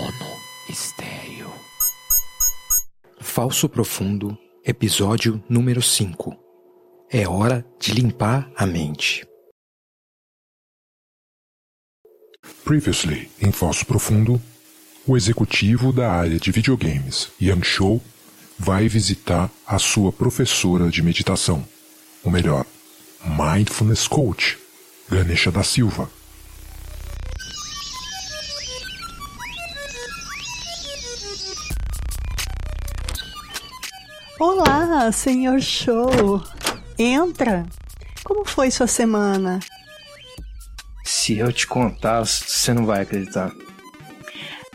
Mono Estéreo. Falso Profundo, episódio número 5. É hora de limpar a mente. Previously, em Falso Profundo, o executivo da área de videogames, Yang Shou, vai visitar a sua professora de meditação, ou melhor, Mindfulness Coach, Ganesha da Silva. Olá, senhor Show. Entra. Como foi sua semana? Se eu te contar, você não vai acreditar.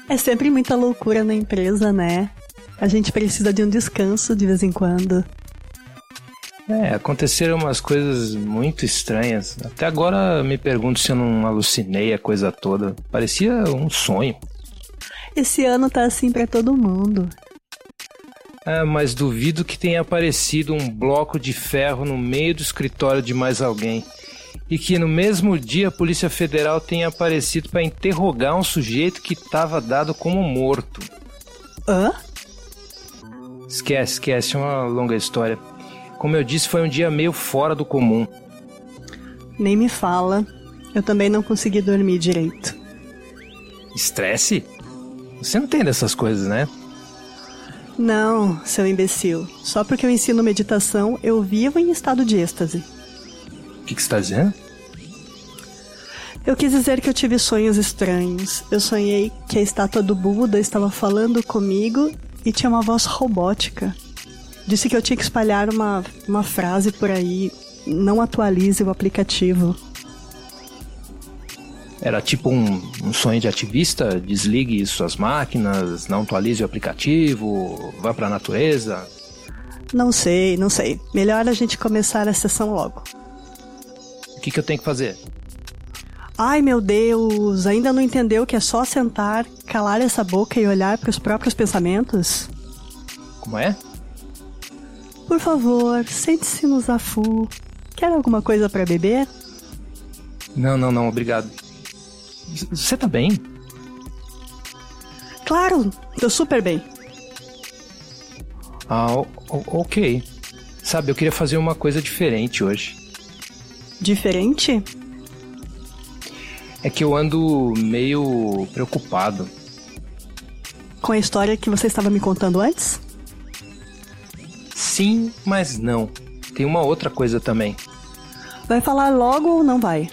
É sempre muita loucura na empresa, né? A gente precisa de um descanso de vez em quando. É, aconteceram umas coisas muito estranhas. Até agora me pergunto se eu não alucinei a coisa toda. Parecia um sonho. Esse ano tá assim para todo mundo. É, mas duvido que tenha aparecido um bloco de ferro no meio do escritório de mais alguém. E que no mesmo dia a Polícia Federal tenha aparecido para interrogar um sujeito que estava dado como morto. Hã? Esquece, esquece, é uma longa história. Como eu disse, foi um dia meio fora do comum. Nem me fala. Eu também não consegui dormir direito. Estresse? Você não tem dessas coisas, né? Não, seu imbecil. Só porque eu ensino meditação, eu vivo em estado de êxtase. O que, que você está dizendo? Eu quis dizer que eu tive sonhos estranhos. Eu sonhei que a estátua do Buda estava falando comigo e tinha uma voz robótica. Disse que eu tinha que espalhar uma, uma frase por aí. Não atualize o aplicativo. Era tipo um, um sonho de ativista? Desligue suas máquinas, não atualize o aplicativo, vá para a natureza? Não sei, não sei. Melhor a gente começar a sessão logo. O que, que eu tenho que fazer? Ai meu Deus, ainda não entendeu que é só sentar, calar essa boca e olhar para os próprios pensamentos? Como é? Por favor, sente-se no Zafu. Quer alguma coisa para beber? Não, não, não, obrigado. Você tá bem? Claro, tô super bem. Ah, ok. Sabe, eu queria fazer uma coisa diferente hoje. Diferente? É que eu ando meio preocupado. Com a história que você estava me contando antes? Sim, mas não. Tem uma outra coisa também. Vai falar logo ou não vai?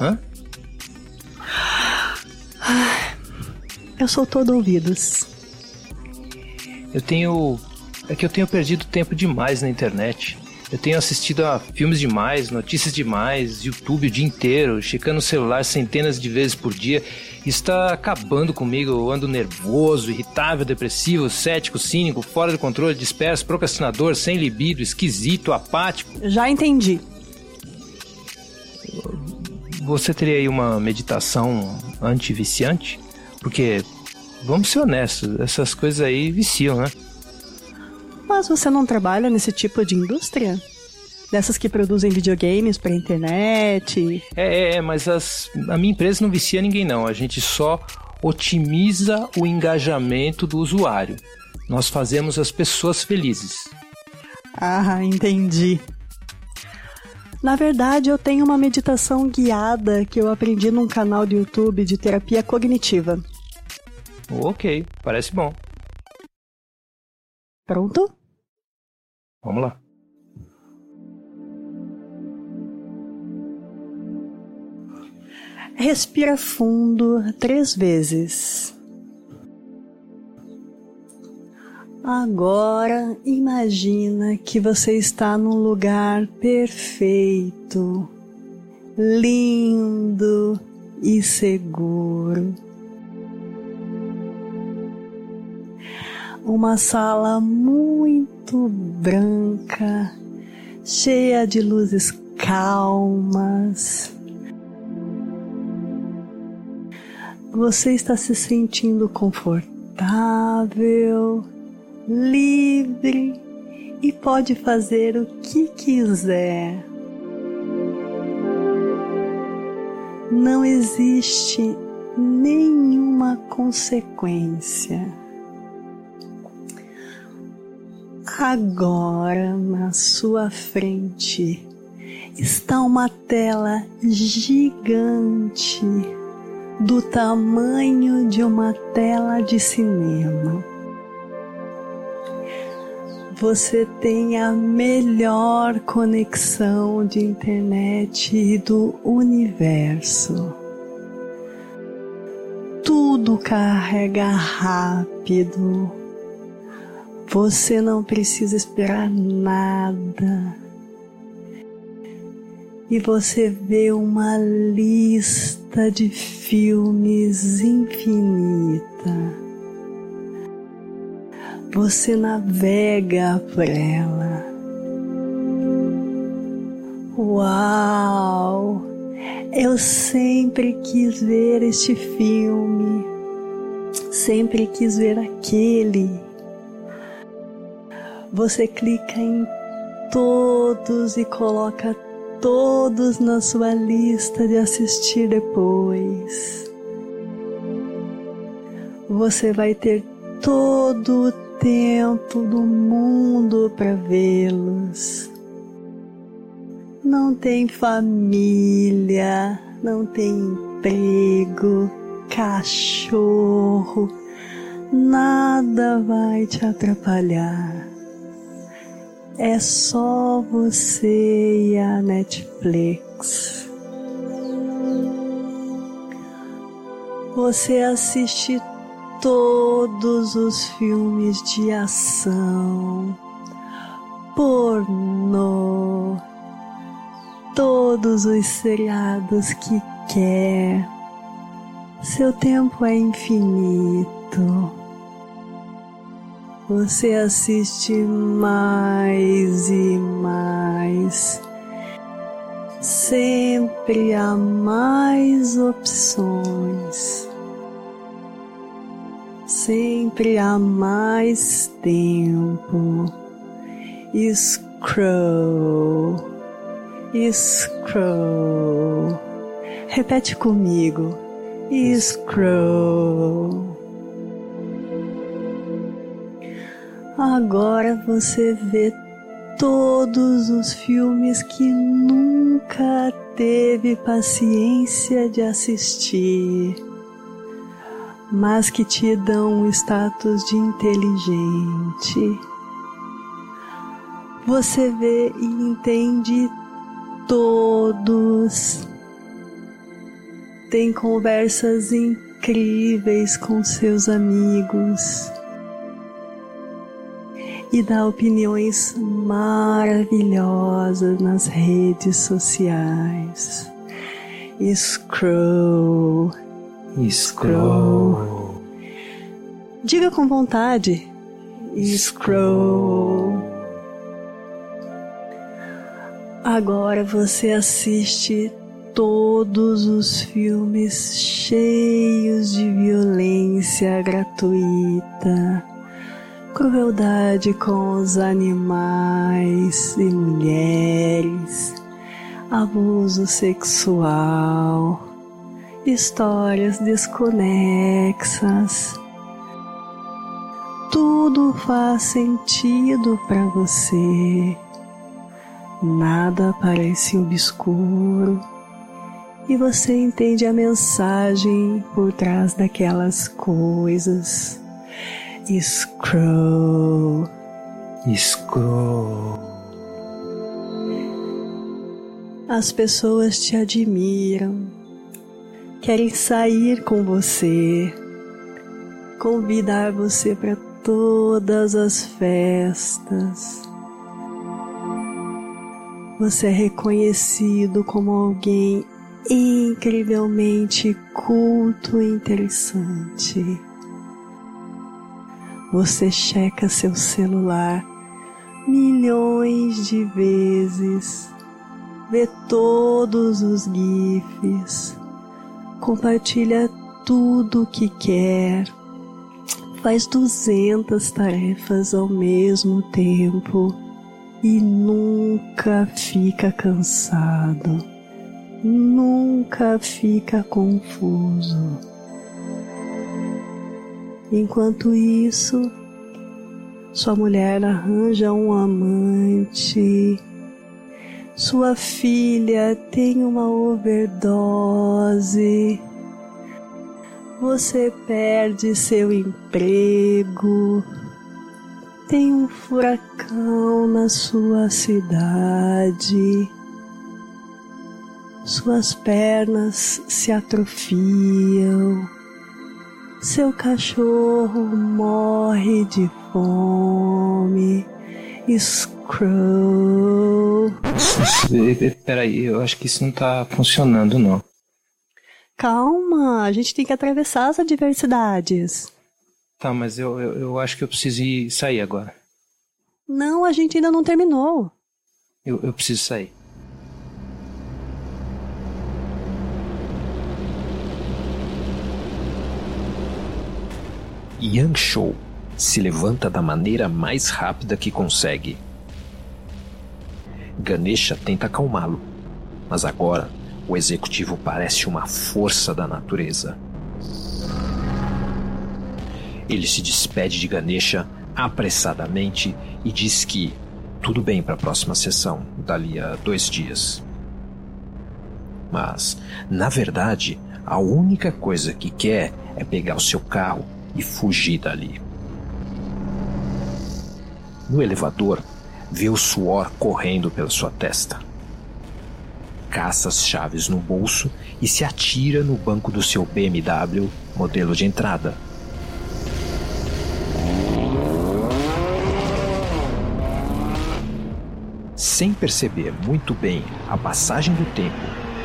Hã? Eu sou todo ouvidos. Eu tenho. É que eu tenho perdido tempo demais na internet. Eu tenho assistido a filmes demais, notícias demais, YouTube o dia inteiro, checando o celular centenas de vezes por dia. Isso está acabando comigo. Eu ando nervoso, irritável, depressivo, cético, cínico, fora de controle, disperso, procrastinador, sem libido, esquisito, apático. Já entendi. Você teria aí uma meditação anti-viciante? Porque, vamos ser honestos, essas coisas aí viciam, né? Mas você não trabalha nesse tipo de indústria? Dessas que produzem videogames pra internet? É, é, é, mas as- a minha empresa não vicia ninguém, não. A gente só otimiza o engajamento do usuário. Nós fazemos as pessoas felizes. Ah, entendi. Na verdade, eu tenho uma meditação guiada que eu aprendi num canal do YouTube de terapia cognitiva. Ok, parece bom. Pronto? Vamos lá. Respira fundo três vezes. Agora imagina que você está num lugar perfeito, lindo e seguro. Uma sala muito branca, cheia de luzes calmas. Você está se sentindo confortável, livre e pode fazer o que quiser. Não existe nenhuma consequência. Agora na sua frente está uma tela gigante do tamanho de uma tela de cinema. Você tem a melhor conexão de internet do universo. Tudo carrega rápido. Você não precisa esperar nada e você vê uma lista de filmes infinita. Você navega por ela. Uau! Eu sempre quis ver este filme, sempre quis ver aquele. Você clica em todos e coloca todos na sua lista de assistir depois. Você vai ter todo o tempo do mundo para vê-los. Não tem família, não tem emprego, cachorro, nada vai te atrapalhar é só você e a Netflix. Você assiste todos os filmes de ação, pornô, todos os seriados que quer. Seu tempo é infinito você assiste mais e mais. Sempre há mais opções. Sempre há mais tempo. Scroll, scroll. Repete comigo. Scroll. Agora você vê todos os filmes que nunca teve paciência de assistir, mas que te dão um status de inteligente. Você vê e entende todos. Tem conversas incríveis com seus amigos e dá opiniões maravilhosas nas redes sociais. Scroll. Scroll. Diga com vontade. Scroll. Agora você assiste todos os filmes cheios de violência gratuita crueldade com os animais e mulheres, abuso sexual, histórias desconexas. Tudo faz sentido para você. Nada parece obscuro e você entende a mensagem por trás daquelas coisas. Scroll. Scroll. As pessoas te admiram, querem sair com você, convidar você para todas as festas. Você é reconhecido como alguém incrivelmente culto e interessante. Você checa seu celular milhões de vezes, vê todos os GIFs, compartilha tudo o que quer, faz 200 tarefas ao mesmo tempo e nunca fica cansado, nunca fica confuso Enquanto isso, sua mulher arranja um amante. Sua filha tem uma overdose. Você perde seu emprego. Tem um furacão na sua cidade. Suas pernas se atrofiam. Seu cachorro morre de fome. Scroll. Peraí, eu acho que isso não tá funcionando, não. Calma, a gente tem que atravessar as adversidades. Tá, mas eu, eu, eu acho que eu preciso ir sair agora. Não, a gente ainda não terminou. Eu, eu preciso sair. Yang Shou se levanta da maneira mais rápida que consegue. Ganesha tenta acalmá-lo, mas agora o executivo parece uma força da natureza. Ele se despede de Ganesha apressadamente e diz que tudo bem para a próxima sessão, dali a dois dias. Mas, na verdade, a única coisa que quer é pegar o seu carro e fugir dali. No elevador, vê o suor correndo pela sua testa. Caça as chaves no bolso e se atira no banco do seu BMW, modelo de entrada. Sem perceber muito bem a passagem do tempo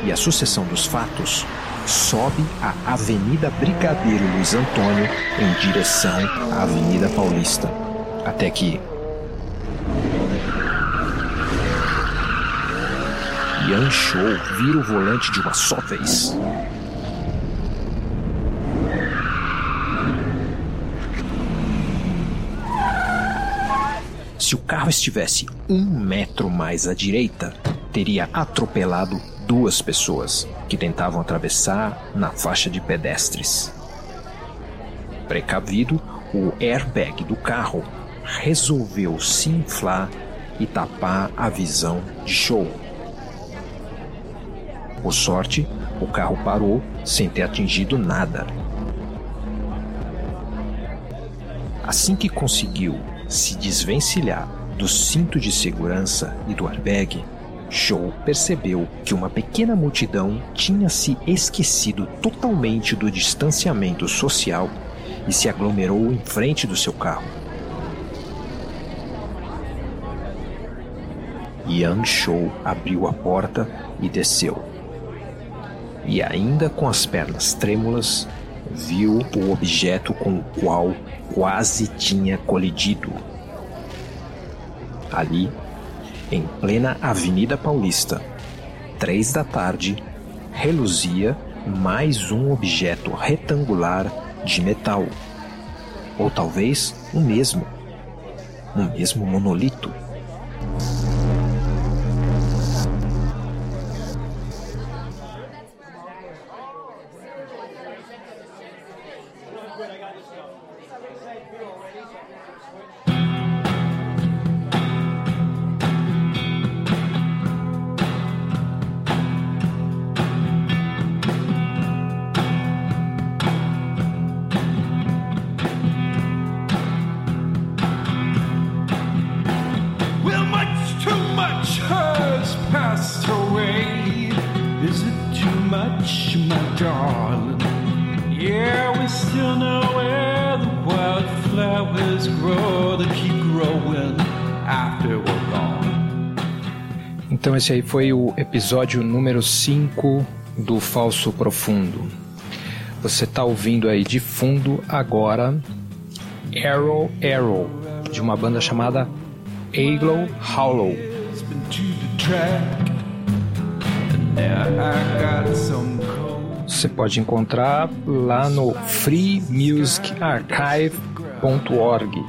e a sucessão dos fatos, sobe a Avenida Brigadeiro Luiz Antônio em direção à Avenida Paulista, até que Yan vira o volante de uma só vez. Se o carro estivesse um metro mais à direita, teria atropelado duas pessoas que tentavam atravessar na faixa de pedestres. Precavido, o airbag do carro resolveu se inflar e tapar a visão de Show. Por sorte, o carro parou sem ter atingido nada. Assim que conseguiu se desvencilhar do cinto de segurança e do airbag, Show percebeu que uma pequena multidão tinha se esquecido totalmente do distanciamento social e se aglomerou em frente do seu carro. Yang Shou abriu a porta e desceu e, ainda com as pernas trêmulas, viu o objeto com o qual quase tinha colidido. Ali, em plena Avenida Paulista, três da tarde, reluzia mais um objeto retangular de metal. Ou talvez o mesmo. O mesmo monolito. Much, my darling? Yeah, we still know where the wildflowers grow. They keep growing after we're gone. Então esse aí foi o episódio número 5 do Falso Profundo. Você tá ouvindo aí de fundo agora Arrow Arrow, de uma banda chamada Aglow Hollow. Você pode encontrar lá no freemusicarchive.org,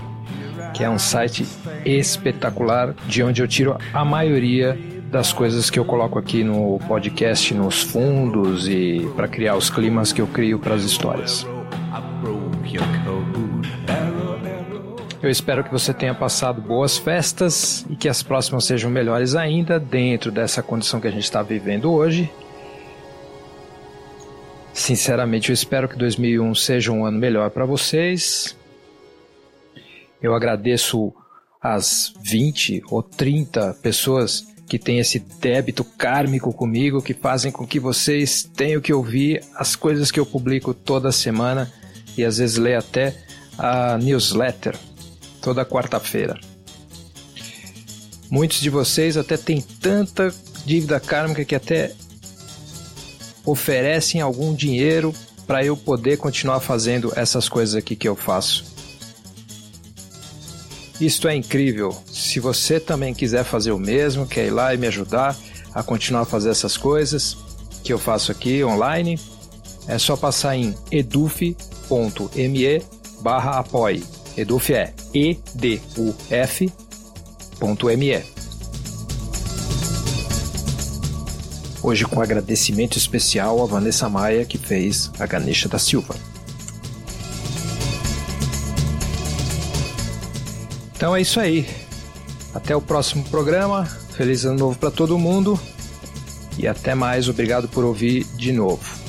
que é um site espetacular de onde eu tiro a maioria das coisas que eu coloco aqui no podcast, nos fundos e para criar os climas que eu crio para as histórias. Eu espero que você tenha passado boas festas e que as próximas sejam melhores ainda dentro dessa condição que a gente está vivendo hoje. Sinceramente, eu espero que 2001 seja um ano melhor para vocês. Eu agradeço as 20 ou 30 pessoas que têm esse débito kármico comigo, que fazem com que vocês tenham que ouvir as coisas que eu publico toda semana e às vezes ler até a newsletter toda quarta-feira. Muitos de vocês até têm tanta dívida kármica que até oferecem algum dinheiro para eu poder continuar fazendo essas coisas aqui que eu faço. Isto é incrível. Se você também quiser fazer o mesmo, quer ir lá e me ajudar a continuar a fazer essas coisas que eu faço aqui online, é só passar em eduf.me barra apoie. Eduf é eduf.me. Hoje com agradecimento especial a Vanessa Maia que fez a Ganesha da Silva. Então é isso aí. Até o próximo programa. Feliz ano novo para todo mundo. E até mais. Obrigado por ouvir de novo.